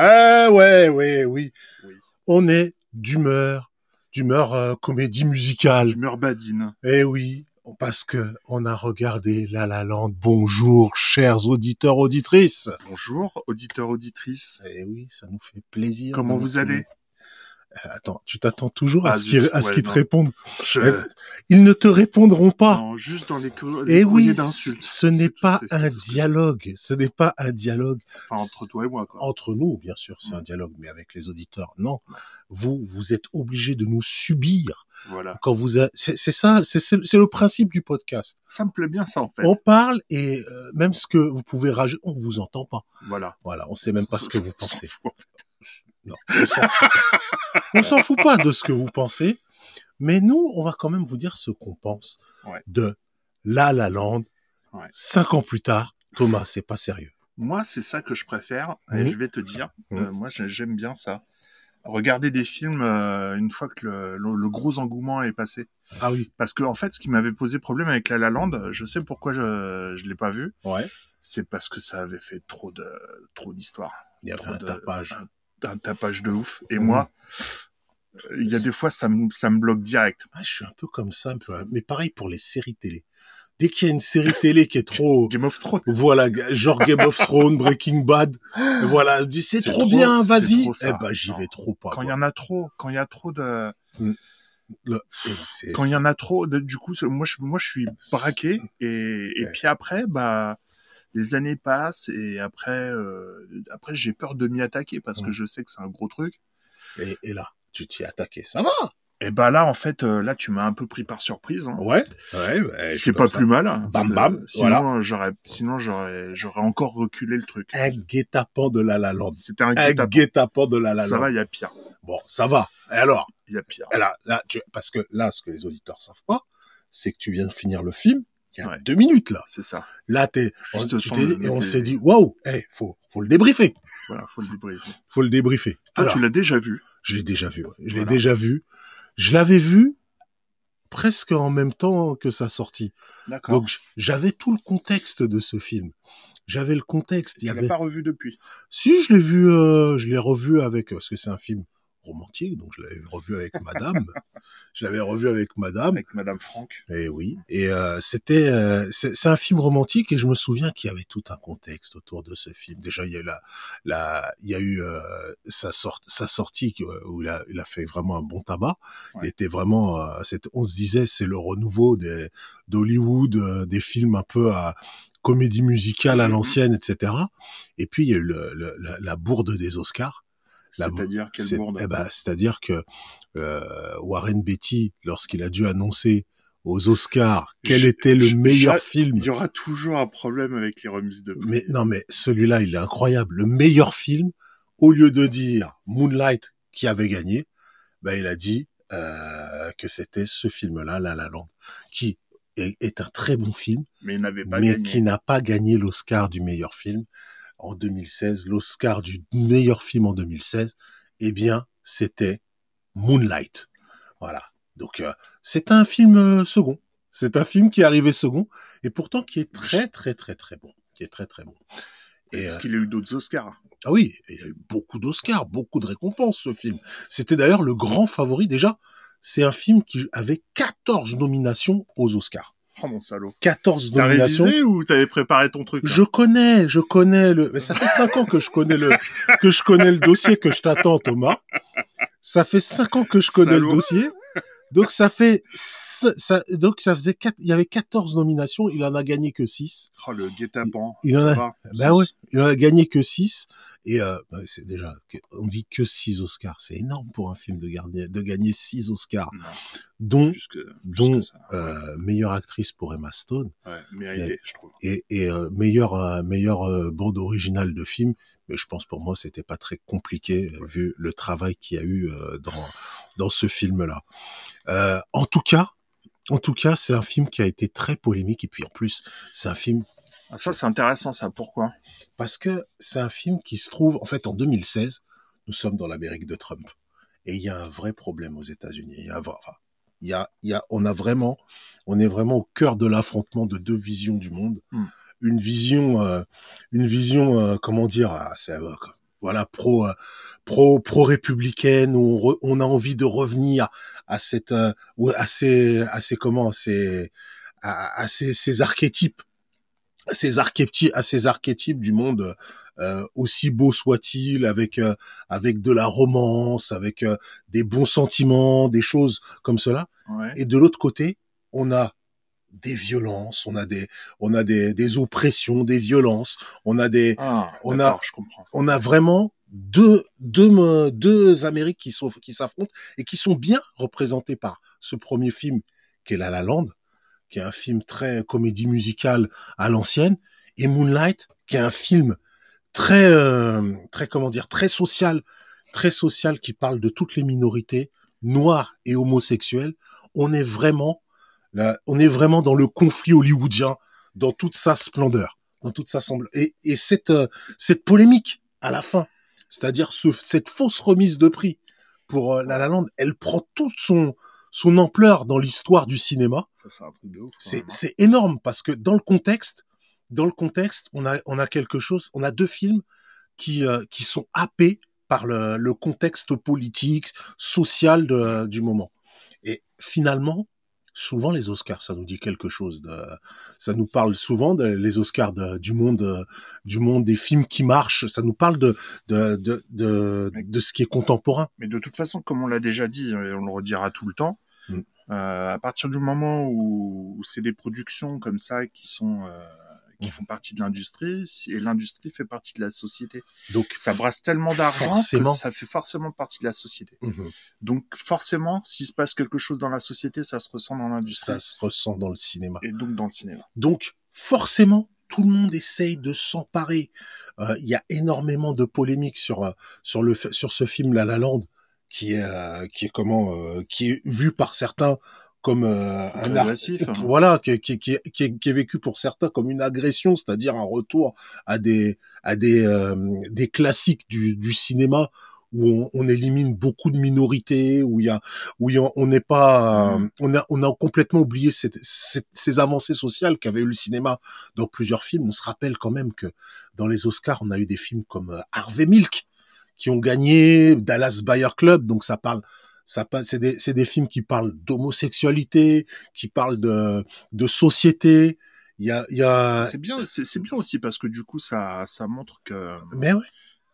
Eh ouais, ouais, oui. On est d'humeur, d'humeur euh, comédie musicale. D'humeur badine. Eh oui, parce que on a regardé La La Land. Bonjour, chers auditeurs, auditrices. Bonjour, auditeurs, auditrices. Eh oui, ça nous fait plaisir. Comment vous allez? Attends, tu t'attends toujours à Ah, ce qu'ils ouais, te répondent. Je- Eh, Ils ne te répondront pas. Non, juste dans les, les Eh courriers oui, ce n'est pas un dialogue. Ce n'est pas un dialogue Enfin, entre toi et moi, quoi. entre nous, bien sûr, c'est Mm. un dialogue, mais avec les auditeurs, non. Vous, vous êtes obligés de nous subir Voilà. quand vous. a- C'est ça, c'est le principe du podcast. Ça me plaît bien, ça, en fait. On parle et euh, même ce que vous pouvez rager, on vous entend pas. Voilà. Voilà, on sait même pas ce que vous pensez. Non, on s'en fout pas. Fout de ce que vous pensez, mais nous, on va quand même vous dire ce qu'on pense Ouais. de La La Land. Ouais. Cinq ans plus tard, Thomas, c'est pas sérieux. Moi, c'est ça que je préfère, et Mhm. je vais te dire, Mhm. euh, moi, j'ai- j'aime bien ça. Regarder des films euh, une fois que le, le- le gros engouement est passé. Ah oui. Parce que, en fait, ce qui m'avait posé problème avec La La Land, je sais pourquoi je je l'ai pas vu, Ouais. c'est parce que ça avait fait trop de trop d'histoires. Il y avait un de- tapage. Un, un tapage de ouf. Et Mhm. moi, euh, il y a des fois, ça me, ça me bloque direct. Ah, je suis un peu comme ça, un peu, mais pareil pour les séries télé. Dès qu'il y a une série télé qui est trop, Game of Thrones. voilà, genre Game of Thrones, Breaking Bad, voilà, c'est trop, trop- bien, vas-y. Eh ben, j'y vais trop pas. Quand il y en a trop, quand il y a trop de, Le- c'est- quand il y en a trop, de- du coup, moi, je, moi, je suis braqué. Et, et Ouais. puis après, bah, les années passent et après, euh, après, j'ai peur de m'y attaquer parce que je sais que c'est un gros truc. et, et là, tu t'y es attaqué, ça va. Et bah là, en fait, euh, là, tu m'as un peu pris par surprise. Hein. Ouais, ouais, bah, Ce qui est pas ça. plus mal. hein, Bam, bam, Sinon, voilà. j'aurais, sinon, j'aurais, j'aurais encore reculé le truc. Un guet-apens de la La Land. C'était un Un guet-apens. de la La Ça va, il y a pire. Bon, ça va. Et alors, Il y a pire. là, là, tu, parce que là, ce que les auditeurs savent pas, c'est que tu viens de finir le film il y a Ouais. deux minutes là. C'est ça. Là, t'es, on, de et on s'est dit, waouh, eh, faut, faut le débriefer. Voilà, faut le débriefer. Faut le débriefer. Alors, tu l'as déjà vu. je l'ai déjà vu. ouais. Je l'ai Voilà. déjà vu. Je l'avais vu presque en même temps que sa sortie. D'accord. Donc, j'avais tout le contexte de ce film. J'avais le contexte. Il Tu l'as avait. pas revu depuis. Si, je l'ai vu, euh, je l'ai revu avec, parce que c'est un film romantique, donc je l'avais revu avec madame. je l'avais revu avec madame. Avec Madame Franck. Et oui. Et euh, c'était, euh, c'est un film romantique et je me souviens qu'il y avait tout un contexte autour de ce film. Déjà, il y a eu la, la, il y a eu euh, sa sorte, sa sortie qui- où il a, il a fait vraiment un bon tabac. Il était vraiment, euh, on se disait, c'est le renouveau des d'Hollywood, euh, des films un peu à comédie musicale à Mhm. l'ancienne, etc. Et puis il y a eu le, le- la, la bourde des Oscars. C'est-à-dire quelle C'est- bourde eh ben, c'est-à-dire que euh, Warren Beatty, lorsqu'il a dû annoncer aux Oscars quel Je- était le je- meilleur film, Il y aura toujours un problème avec les remises de prix. mais non, mais celui-là, il est incroyable. Le meilleur film, au lieu de dire Moonlight qui avait gagné, ben, il a dit euh, que c'était ce film-là, La La Land, qui est, est un très bon film, Mais il n'avait pas mais gagné. qui n'a pas gagné l'Oscar du meilleur film en 2016. L'Oscar du meilleur film en 2016, eh bien, c'était Moonlight. Voilà. Donc, euh, c'est un film euh, second. C'est un film qui est arrivé second, et pourtant qui est très, très, très, très bon. Qui est très, très bon. Et, Parce euh, qu'il a eu d'autres Oscars. ah oui, il y a eu beaucoup d'Oscars, beaucoup de récompenses, ce film. C'était d'ailleurs le grand favori. Déjà, c'est un film qui avait 14 nominations aux Oscars. Oh mon salaud. 14 T'as nominations. révisé ou t'avais préparé ton truc Je connais, je connais le. Mais ça fait cinq ans que je connais le que je connais le dossier que je t'attends, Thomas. Ça fait cinq ans que je connais Salaud. le dossier. Donc ça fait ça, donc ça faisait quatre, il y avait 14 nominations, il en a gagné que 6. Oh le guet-apens. Il en ça a-. Bah ouais, Six. il en a gagné que 6 et euh, bah, c'est déjà on dit que 6 Oscars, c'est énorme pour un film de gagner de gagner 6 Oscars, Non, dont plus que, plus dont euh, meilleure actrice pour Emma Stone. Ouais, mérité, je trouve. et, et euh, meilleure meilleure bande originale de film. Mais je pense pour moi c'était pas très compliqué vu le travail qu'il y a eu dans dans ce film là euh, en tout cas en tout cas c'est un film qui a été très polémique. Et puis en plus c'est un film Ah, ça, c'est intéressant, ça. Pourquoi? Parce que c'est un film qui se trouve en fait en 2016 nous sommes dans l'Amérique de Trump. Et il y a un vrai problème aux États-Unis. Il y a, il y a, il y a, on a vraiment, on est vraiment au cœur de l'affrontement de deux visions du monde. Mm. Une vision, euh, une vision, euh, comment dire, ah, c'est, euh, voilà, pro, euh, pro, pro républicaine. Où on, re- on a envie de revenir à cette, à ces, à ces comment, ces, à, à ces, ces archétypes, à ces archétypes, à ces archétypes du monde. euh, aussi beau soit-il, avec euh, avec de la romance, avec euh, des bons sentiments, des choses comme cela. Ouais. Et de l'autre côté, on a des violences, on a des, on a des, des oppressions, des violences, on a des, Ah, on a- je comprends. on a vraiment deux, deux, deux Amériques qui sont, qui s'affrontent et qui sont bien représentées par ce premier film qui est La La Land, qui est un film très comédie musicale à l'ancienne, et Moonlight, qui est un film très, euh, très comment dire, très social, très social, qui parle de toutes les minorités noires et homosexuelles. On est vraiment, on est vraiment dans le conflit hollywoodien, dans toute sa splendeur, dans toute sa semble. Et, et cette, euh, cette polémique à la fin, c'est-à-dire ce, cette fausse remise de prix pour euh, La La Land, elle prend toute son, son ampleur dans l'histoire du cinéma. C'est hein. c'est énorme parce que dans le contexte, dans le contexte, on a on a quelque chose, on a deux films qui euh, qui sont happés par le, le contexte politique, social de- du moment. Et finalement, souvent les Oscars, ça nous dit quelque chose de, ça nous parle souvent de les Oscars de- du monde, euh, du monde des films qui marchent. Ça nous parle de de de de, de ce qui est contemporain. Mais de toute façon, comme on l'a déjà dit, et on le redira tout le temps. Euh, à partir du moment où, où c'est des productions comme ça qui sont euh, qui font partie de l'industrie, et l'industrie fait partie de la société. Donc Ça brasse tellement d'argent que ça fait forcément partie de la société. Mhm. Donc forcément, s'il se passe quelque chose dans la société, ça se ressent dans l'industrie ça se ressent dans le cinéma. et donc dans le cinéma. Donc, forcément, tout le monde essaye de s'emparer. Euh, Il y a énormément de polémiques sur euh, sur le sur ce film La La Land, qui est euh, qui est comment euh, qui est vu par certains comme euh, un hein. voilà qui est, qui, est, qui, est, qui est- qui est vécu pour certains comme une agression, c'est-à-dire un retour à des à des euh, des classiques du, du cinéma où on, on élimine beaucoup de minorités, où il y a où il y a- on n'est pas Mm. on a on a complètement oublié cette, cette- ces avancées sociales qu'avait eu le cinéma dans plusieurs films. On se rappelle quand même que dans les Oscars, on a eu des films comme euh, Harvey Milk qui ont gagné, Dallas Buyer Club, donc ça parle ça c'est des c'est des films qui parlent d'homosexualité, qui parlent de de société. Il y a il y a C'est bien, c'est c'est bien aussi parce que du coup, ça, ça montre que mais ouais.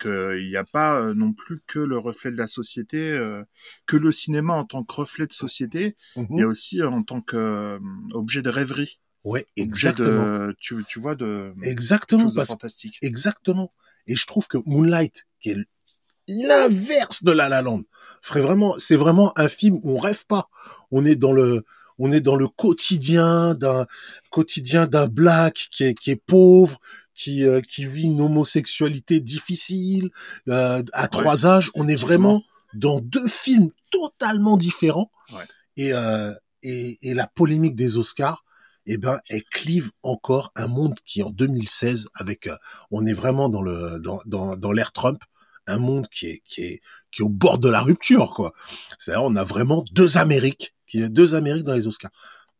qu'il n'y a pas euh, non plus que le reflet de la société, euh, que le cinéma en tant que reflet de société, il y a aussi euh, en tant que objet de rêverie, Ouais, exactement. de, tu, tu vois, de Exactement de parce fantastique. Exactement. Et je trouve que Moonlight, qui est l'inverse de La La Land, vraiment, c'est vraiment un film où on rêve pas. On est dans le, on est dans le quotidien d'un quotidien d'un black qui est qui est pauvre, qui euh, qui vit une homosexualité difficile euh, à trois âges. On est vraiment dans deux films totalement différents. Ouais. Et, euh, et et la polémique des Oscars, eh ben, elle clive encore un monde qui en 2016 avec euh, on est vraiment dans le dans dans, dans l'ère Trump un monde qui est qui est qui est au bord de la rupture quoi. C'est-à-dire on a vraiment deux Amériques qui est deux Amériques dans les Oscars.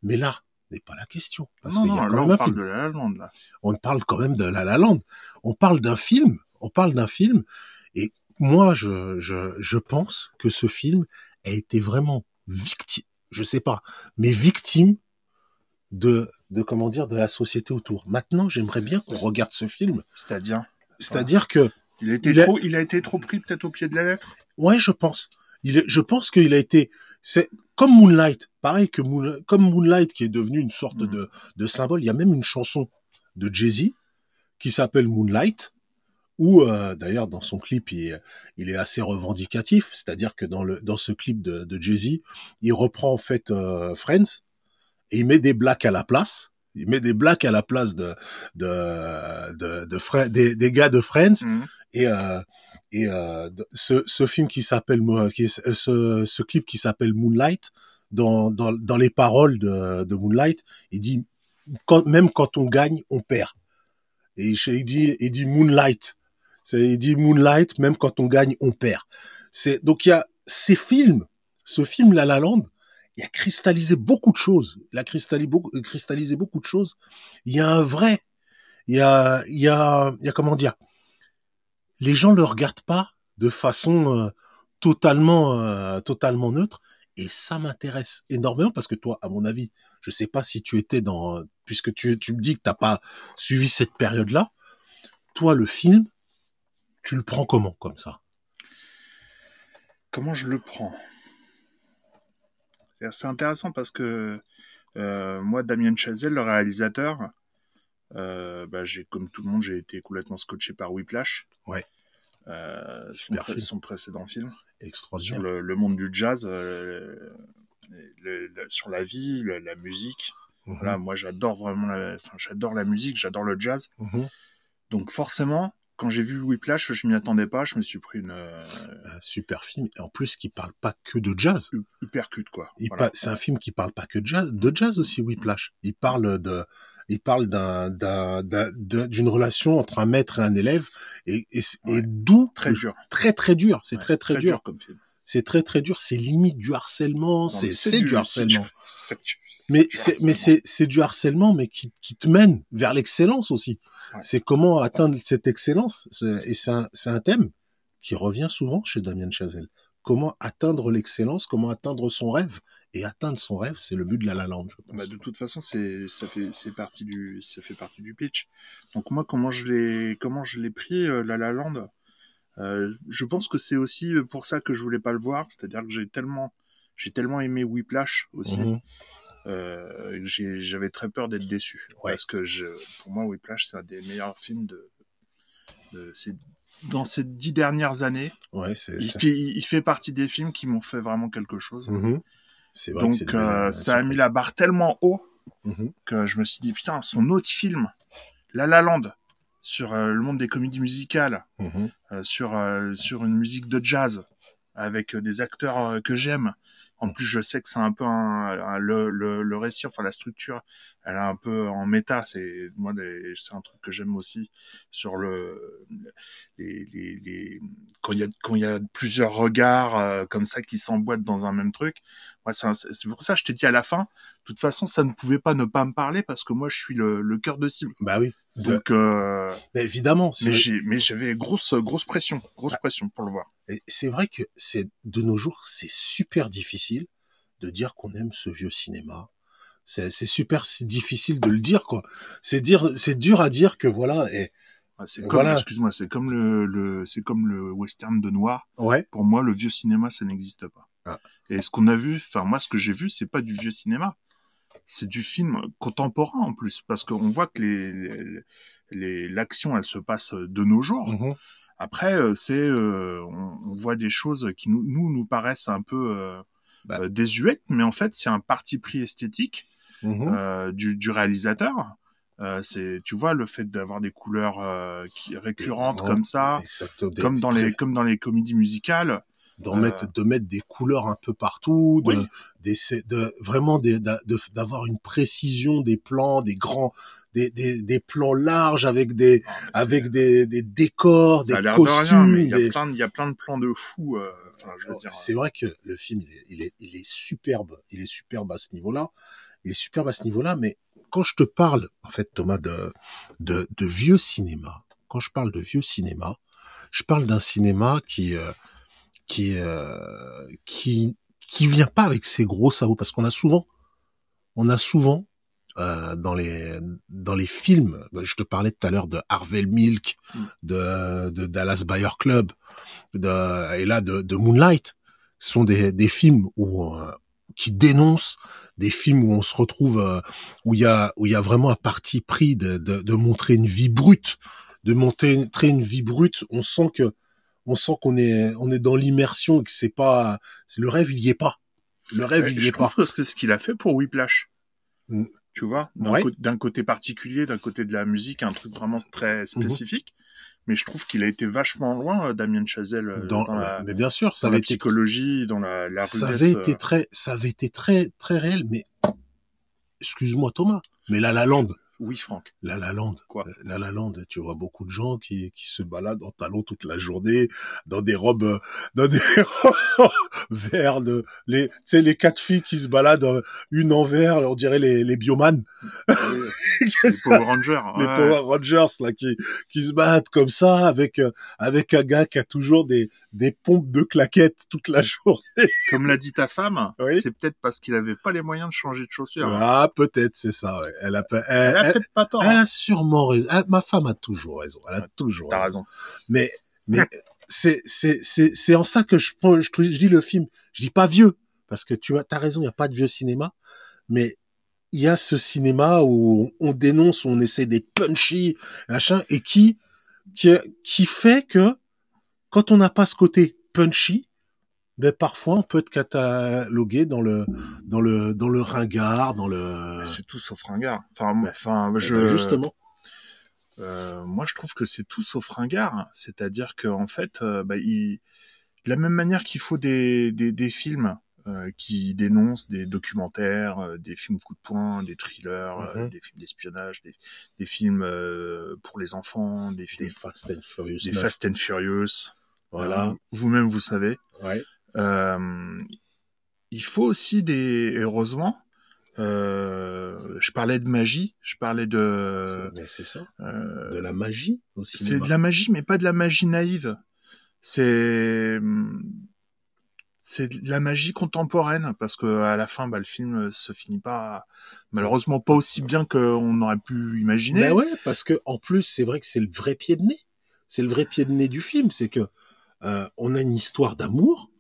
Mais là n'est pas la question parce non, qu'il y a non, quand là, même on un parle film. de la Lalande, là. on parle quand même de La La Land. On parle d'un film on parle d'un film et moi je je je pense que ce film a été vraiment victime je sais pas mais victime de de comment dire de la société autour. Maintenant j'aimerais bien qu'on regarde ce film. C'est-à-dire, c'est-à-dire que il a été Il a- trop, il a été trop pris peut-être au pied de la lettre? Ouais, je pense. Il je pense qu'il a été, c'est comme Moonlight, pareil que Moon, comme Moonlight qui est devenu une sorte Mhm. de, de symbole. Il y a même une chanson de Jay-Z qui s'appelle Moonlight, où euh, d'ailleurs dans son clip il, est- il est assez revendicatif, c'est-à-dire que dans le dans ce clip de, de Jay-Z, il reprend en fait euh, Friends et il met des blacks à la place. Il met des blacks à la place de de de, de Fre- des, des gars de Friends Mhm. et euh, et euh, ce, ce film qui s'appelle qui est- euh, ce, ce clip qui s'appelle Moonlight dans, dans dans les paroles de, de Moonlight il dit quand, même quand on gagne on perd et il dit il dit Moonlight il dit Moonlight, même quand on gagne, on perd. C'est donc il y a ces films, ce film La La Land, il a cristallisé beaucoup de choses. Il a cristallisé beaucoup, cristallisé beaucoup de choses. Il y a un vrai, il y a, il y a, il y a comment dire, les gens le regardent pas de façon euh, totalement, euh, totalement neutre. Et ça m'intéresse énormément parce que toi, à mon avis, je sais pas si tu étais dans, puisque tu, tu me dis que t'as pas suivi cette période-là. Toi, le film, tu le prends comment comme ça? Comment je le prends? C'est intéressant parce que euh, moi, Damien Chazelle, le réalisateur, euh, bah, j'ai comme tout le monde, j'ai été complètement scotché par Whiplash. Ouais. Euh, son, film. son précédent film sur Extraordinaire. le, le monde du jazz, euh, le- le- sur la vie, la musique. Mhm. Voilà, moi j'adore vraiment, la, j'adore la musique, j'adore le jazz. Mhm. Donc forcément, quand j'ai vu Whiplash, je m'y attendais pas, je me suis pris une euh, Un super film. En plus, qui parle pas que de jazz. hypercute quoi. Il Voilà. C'est un film qui parle pas que de jazz, de jazz aussi, Whiplash. Il parle de, il parle d'un, d'un, d'un- d'un- d'une relation entre un maître et un élève, et, et, d'où Très dur. très très dur. C'est Ouais, très très, dur. comme film. C'est très très dur. C'est limite du harcèlement. C'est du harcèlement. c'est du- Mais c'est mais du harcèlement, mais qui qui te mène vers l'excellence aussi. Ouais. C'est comment atteindre cette excellence. Et c'est un thème qui revient souvent chez Damien Chazelle. Comment atteindre l'excellence, comment atteindre son rêve. Et atteindre son rêve, c'est le but de la La Land, je pense. Bah, de toute façon, c'est ça fait c'est partie du ça fait partie du pitch. Donc moi, comment je l'ai comment je l'ai pris euh, La La Land euh, Je pense que c'est aussi pour ça que je voulais pas le voir. C'est-à-dire que j'ai tellement j'ai tellement aimé Whiplash aussi. Mhm. Euh, j'avais très peur d'être déçu Ouais. parce que je, pour moi Whiplash c'est un des meilleurs films de, de dans ces dix dernières années Ouais, il fait, il fait partie des films qui m'ont fait vraiment quelque chose Mhm. C'est vrai que donc euh, ça a mis la barre tellement haut Mhm. que je me suis dit putain son autre film La La Land sur euh, le monde des comédies musicales Mhm. euh, sur sur une musique de jazz avec des acteurs que j'aime. En plus, je sais que c'est un peu un, le, le, le récit, enfin la structure, elle est un peu en méta. C'est moi, c'est un truc que j'aime aussi sur le les, les, les quand il y a quand il y a plusieurs regards euh, comme ça qui s'emboîtent dans un même truc. Moi, c'est pour ça que je t'ai dit à la fin. De toute façon, ça ne pouvait pas ne pas me parler parce que moi, je suis le, le cœur de cible. Bah oui. Donc, euh, Mais évidemment, mais j'ai mais j'avais grosse grosse pression, grosse Bah. pression pour le voir. Et c'est vrai que c'est de nos jours, c'est super difficile de dire qu'on aime ce vieux cinéma. C'est c'est super difficile de le dire quoi. C'est dire, c'est dur à dire que voilà. Et C'est comme, voilà. excuse-moi, c'est comme le, le c'est comme le western de noir. ouais, Pour moi, le vieux cinéma, ça n'existe pas. Ah. Et ce qu'on a vu, enfin moi, ce que j'ai vu, c'est pas du vieux cinéma, c'est du film contemporain en plus, parce qu'on voit que les les- l'action, elle se passe de nos jours. Mhm. Après, euh, c'est euh, on, on voit des choses qui nous nous, nous paraissent un peu euh, Bah. euh, désuètes, mais en fait, c'est un parti pris esthétique Mhm. euh, du, du réalisateur. Euh, c'est, tu vois, le fait d'avoir des couleurs euh, qui, récurrentes comme ça, Exactement. Comme dans les comme dans les comédies musicales. D'en euh, mettre, de mettre des couleurs un peu partout, de, Oui. d'essa- de vraiment des- d'a- de- d'avoir une précision des plans, des grands, des, des, des plans larges avec des, Ah, avec des, des décors, ça a des de rien, costumes. mais il y a des- plein de, il y a plein de plans de fous. euh, Enfin. C'est vrai que le film, il est, il est, il est superbe. Il est superbe à ce niveau-là. Il est superbe à ce niveau-là. Mais quand je te parle, en fait, Thomas, de, de, de vieux cinéma, quand je parle de vieux cinéma, je parle d'un cinéma qui, euh, qui, euh, qui, qui vient pas avec ses gros sabots, parce qu'on a souvent, on a souvent euh, dans les dans les films, bah, je te parlais tout à l'heure de Harvey Milk, Mm. de, de Dallas Buyer Club, de, et là de, de Moonlight, ce sont des, des films où euh, qui dénoncent, des films où on se retrouve, euh, où il y a où il y a vraiment un parti pris de, de, de montrer une vie brute, de montrer une vie brute. On sent que on sent qu'on est on est dans l'immersion et que c'est pas c'est le rêve il y est pas. Le rêve il y je est pas. trouve que c'est ce qu'il a fait pour Whiplash. Mm. Tu vois, d'un Ouais. côté particulier, d'un côté de la musique, un truc vraiment Mhm. très spécifique. Mais je trouve qu'il a été vachement loin, euh, Damien Chazelle, euh, Dans, dans, la, mais bien sûr, ça dans la avait été psychologie, dans la, la ça avait euh, été très, ça avait été très, très réel, mais excuse-moi Thomas, mais là la lande, Oui, Franck. La La Land. Quoi? La La Land, tu vois beaucoup de gens qui, qui se baladent en talons toute la journée, dans des robes, euh, dans des robes verts, de, les, tu sais, les quatre filles qui se baladent, euh, une en vert, on dirait les, les bioman. les Power Rangers. les ouais. Power Rangers, là, qui, qui se battent comme ça, avec, euh, avec un gars qui a toujours des, des pompes de claquettes toute la journée. Comme l'a dit ta femme, Oui. c'est peut-être parce qu'il avait pas les moyens de changer de chaussures. Ah, peut-être, c'est ça, ouais. Elle a, pas- Elle elle, a elle- peut-être pas tort. elle hein. a sûrement raison. Elle- ma femme a toujours raison. Elle a Ouais, toujours raison. raison. Mais, mais c'est, c'est, c'est, c'est en ça que je prends, je, dis le film. Je dis pas vieux, parce que tu as, raison, il n'y a pas de vieux cinéma, mais il y a ce cinéma où on dénonce, où on essaie d'être punchy, machin, et qui, qui, qui fait que quand on n'a pas ce côté punchy, ben parfois on peut être catalogué dans le, dans le, dans le ringard, dans le. C'est tout sauf ringard. Enfin, enfin, Eh je, ben, justement. Euh, moi, je trouve que c'est tout sauf ringard. C'est-à-dire qu'en fait, euh, bah, il... de la même manière qu'il faut des, des, des films euh, qui dénoncent des documentaires, des films coup de poing, des thrillers, Mhm. des films d'espionnage, des, des films pour les enfants, des films Des Fast and Furious. des 9. Fast and Furious. Voilà. Vous-même, vous savez. Ouais. Euh, il faut aussi des... Heureusement, euh, je parlais de magie, je parlais de... C'est- mais ça. euh, De la magie au c'est de la magie, mais pas de la magie naïve. C'est c'est de la magie contemporaine parce que à la fin, bah, le film se finit pas malheureusement pas aussi bien qu'on aurait pu imaginer. Ben ouais, parce que en plus, c'est vrai que c'est le vrai pied de nez. C'est le vrai pied de nez du film, c'est que euh, on a une histoire d'amour,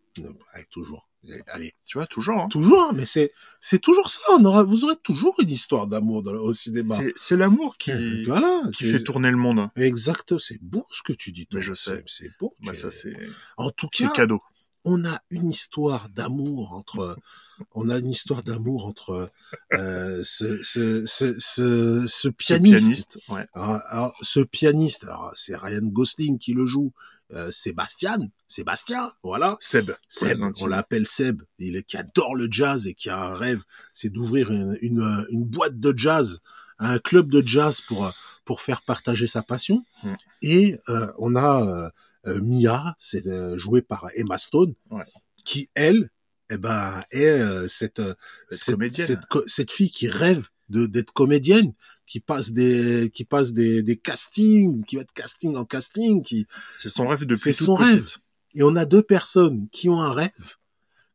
Toujours, allez, Tu vois, toujours. hein. toujours, mais c'est c'est toujours ça. On aura, vous aurez toujours une histoire d'amour au cinéma. C'est- l'amour qui, voilà, qui fait tourner le monde. Exact, c'est beau ce que tu dis. toi. Mais je sais. C'est- beau. Bah, ça, c'est en tout cas, cadeau. on a une histoire d'amour entre on a une histoire d'amour entre euh, ce, ce, ce, ce, ce Ce pianiste, pianiste, ouais. Alors, alors, ce pianiste alors c'est Ryan Gosling qui le joue euh, Sébastien Sébastien voilà Seb. Seb on l'appelle Seb il est qui adore le jazz et qui a un rêve c'est d'ouvrir une, une, une boîte de jazz un club de jazz pour pour faire partager sa passion Mm. et euh, on a euh, euh, Mia, c'est euh, joué par Emma Stone, Ouais. qui elle, eh ben, est euh, cette euh, Cette cette, cette, cette fille qui rêve de d'être comédienne, qui passe des qui passe des, des castings, qui va de casting en casting, qui C'est son rêve depuis C'est son petite. rêve. et on a deux personnes qui ont un rêve,